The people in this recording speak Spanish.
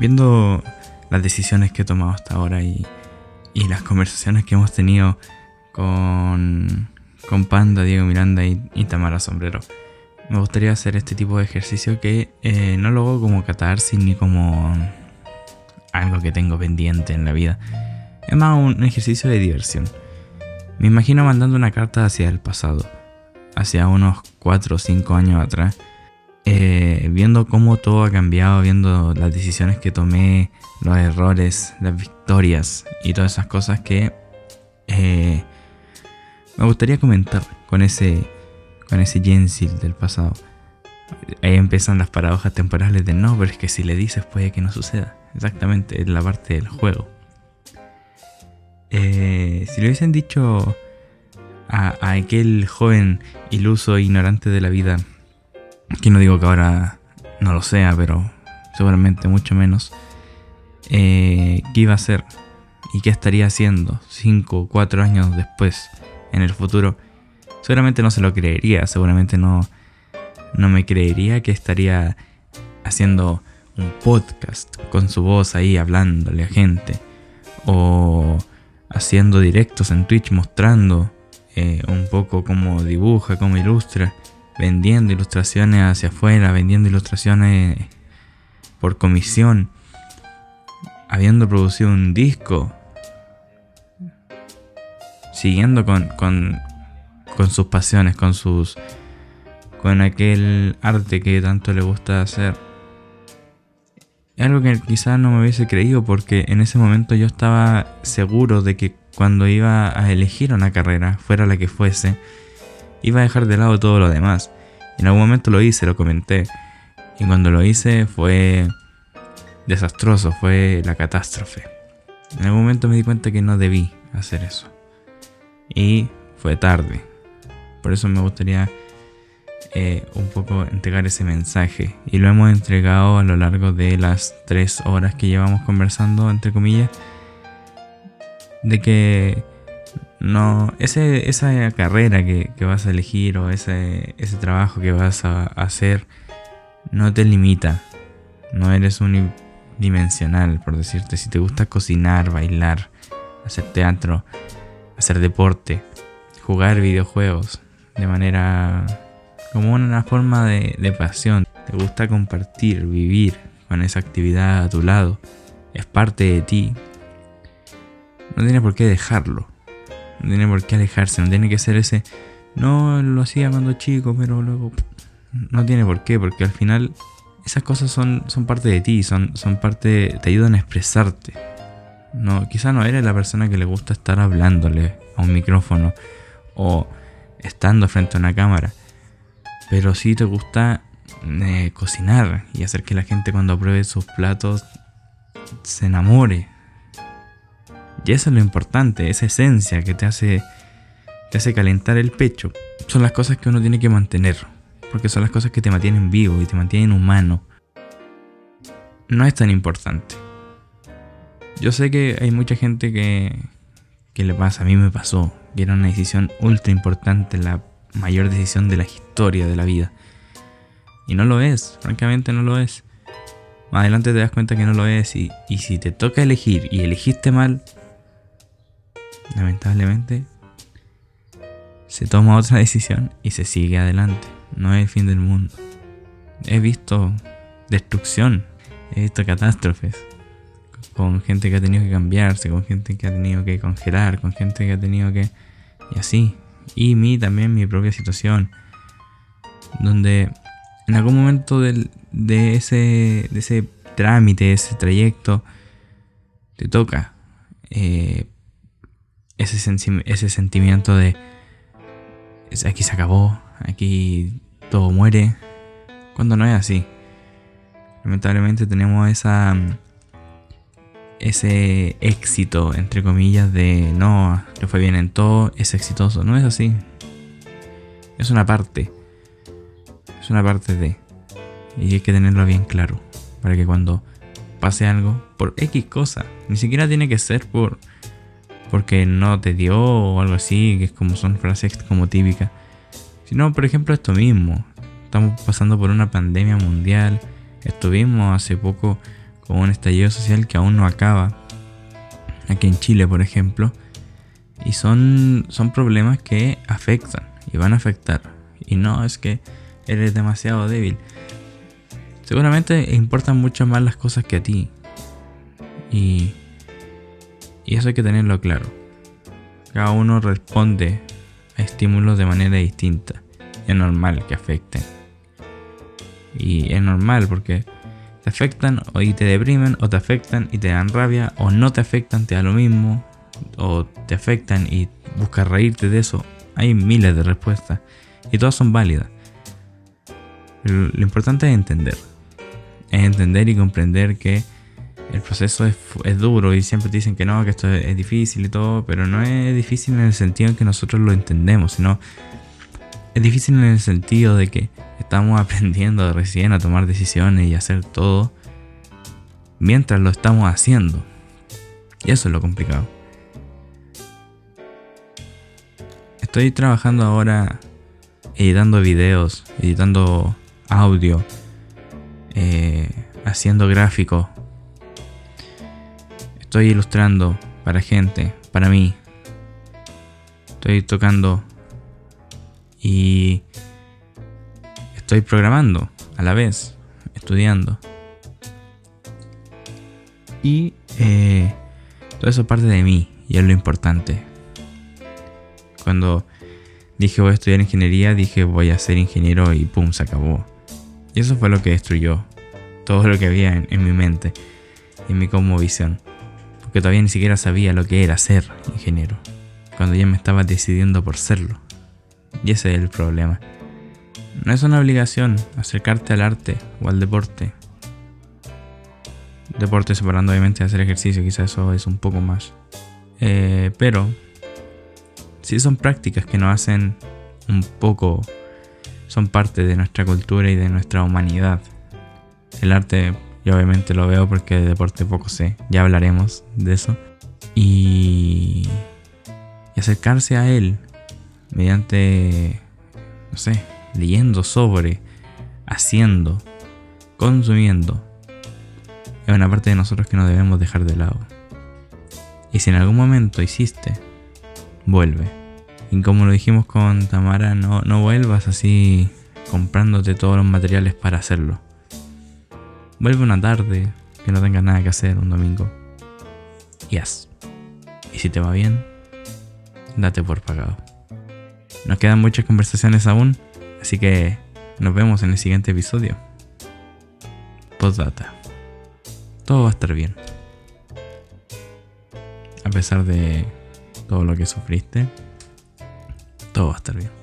viendo las decisiones que he tomado hasta ahora y, y las conversaciones que hemos tenido con, con Panda, Diego Miranda y, Tamara Sombrero, me gustaría hacer este tipo de ejercicio que eh, no lo hago como catarsis ni como algo que tengo pendiente en la vida. Es más un ejercicio de diversión. Me imagino mandando una carta hacia el pasado, hacia unos 4 o 5 años atrás, eh, viendo cómo todo ha cambiado, viendo las decisiones que tomé, los errores, las victorias y todas esas cosas que eh, me gustaría comentar con ese, con ese Jensil del pasado. Ahí empiezan las paradojas temporales de no, pero es que si le dices puede que no suceda. Exactamente, es la parte del juego. Eh, si le hubiesen dicho a, aquel joven iluso e ignorante de la vida, que no digo que ahora no lo sea, pero seguramente mucho menos, eh, qué iba a hacer y qué estaría haciendo 5 o 4 años después, en el futuro, seguramente no se lo creería, seguramente no, no me creería que estaría haciendo un podcast con su voz ahí hablándole a gente o haciendo directos en Twitch mostrando eh, un poco cómo dibuja, cómo ilustra, vendiendo ilustraciones hacia afuera, vendiendo ilustraciones por comisión, habiendo producido un disco, siguiendo con, con, con sus pasiones, con sus con aquel arte que tanto le gusta hacer. Algo que quizás no me hubiese creído porque en ese momento yo estaba seguro de que cuando iba a elegir una carrera, fuera la que fuese, iba a dejar de lado todo lo demás. En algún momento lo hice, lo comenté. Y cuando lo hice fue desastroso, fue la catástrofe. En algún momento me di cuenta que no debí hacer eso. Y fue tarde. Por eso me gustaría eh, un poco entregar ese mensaje. Y lo hemos entregado a lo largo de las tres horas que llevamos conversando, entre comillas. De que no, ese, esa carrera que, vas a elegir o ese, ese trabajo que vas a hacer no te limita. No eres unidimensional, por decirte. Si te gusta cocinar, bailar, hacer teatro, hacer deporte, jugar videojuegos de manera como una forma de, pasión. Te gusta compartir, vivir con esa actividad a tu lado. Es parte de ti. No tiene por qué dejarlo. No tiene por qué alejarse. No tiene que ser ese. No lo hacía cuando chico, pero luego. No tiene por qué, porque al final esas cosas son, son parte de ti, son, son parte. te ayudan a expresarte. No, quizá no eres la persona que le gusta estar hablándole a un micrófono o estando frente a una cámara. Pero si te gusta eh, cocinar y hacer que la gente cuando pruebe sus platos se enamore. Y eso es lo importante, esa esencia que te hace, te hace calentar el pecho. Son las cosas que uno tiene que mantener. Porque son las cosas que te mantienen vivo y te mantienen humano. No es tan importante. Yo sé que hay mucha gente que, que le pasa, a mí me pasó, que era una decisión ultra importante, la mayor decisión de la historia de la vida. Y no lo es, francamente no lo es. Más adelante te das cuenta que no lo es y, y si te toca elegir y elegiste mal, lamentablemente se toma otra decisión y se sigue adelante. No es el fin del mundo. He visto destrucción, he visto catástrofes con gente que ha tenido que cambiarse, con gente que ha tenido que congelar, con gente que ha tenido que... Y así, y mí también mi propia situación. Donde en algún momento del, de, ese, de ese trámite, ese trayecto, te toca eh, ese, ese sentimiento de aquí se acabó, aquí todo muere, cuando no es así. Lamentablemente tenemos esa ese éxito, entre comillas, de no, le fue bien en todo, es exitoso. No es así. Es una parte. Es una parte de. Y hay que tenerlo bien claro. Para que cuando pase algo, por X cosa, ni siquiera tiene que ser por porque no te dio o algo así, que es como son frases como típicas. Sino, por ejemplo, esto mismo. Estamos pasando por una pandemia mundial. Estuvimos hace poco con un estallido social que aún no acaba, aquí en Chile por ejemplo, y son, son problemas que afectan y van a afectar. Y no es que eres demasiado débil. Seguramente importan mucho más las cosas que a ti. Y, y eso hay que tenerlo claro. Cada uno responde a estímulos de manera distinta. Es normal que afecten. Y es normal porque te afectan y te deprimen o te afectan y te dan rabia o no te afectan, te da lo mismo o te afectan y buscas reírte de eso. Hay miles de respuestas y todas son válidas. lo importante es entender. Es entender y comprender que el proceso es, duro y siempre te dicen que no, que esto es, difícil y todo, pero no es difícil en el sentido en que nosotros lo entendemos, sino es difícil en el sentido de que estamos aprendiendo recién a tomar decisiones y hacer todo mientras lo estamos haciendo. Y eso es lo complicado. Estoy trabajando ahora editando videos, editando audio, eh, haciendo gráficos. Estoy ilustrando para gente, para mí. Estoy tocando y estoy programando a la vez, estudiando. Y eh, todo eso parte de mí y es lo importante. Cuando dije voy a estudiar ingeniería, dije voy a ser ingeniero y pum, se acabó. Y eso fue lo que destruyó todo lo que había en, en mi mente, en mi como visión. Porque todavía ni siquiera sabía lo que era ser ingeniero. Cuando ya me estaba decidiendo por serlo. Y ese es el problema. No es una obligación acercarte al arte o al deporte. Deporte separando obviamente de hacer ejercicio, quizás eso es un poco más. Eh, pero sí son prácticas que nos hacen un poco, son parte de nuestra cultura y de nuestra humanidad. El arte yo obviamente lo veo porque de deporte poco sé, ya hablaremos de eso. Y, y acercarse a él mediante, no sé, leyendo sobre, haciendo, consumiendo, es una parte de nosotros que no debemos dejar de lado. Y si en algún momento hiciste, vuelve. Y como lo dijimos con Tamara, no, no vuelvas así comprándote todos los materiales para hacerlo. Vuelve una tarde que no tengas nada que hacer un domingo. Y haz. Y si te va bien, date por pagado. Nos quedan muchas conversaciones aún, así que nos vemos en el siguiente episodio. Postdata. Todo va a estar bien. A pesar de todo lo que sufriste, todo va a estar bien.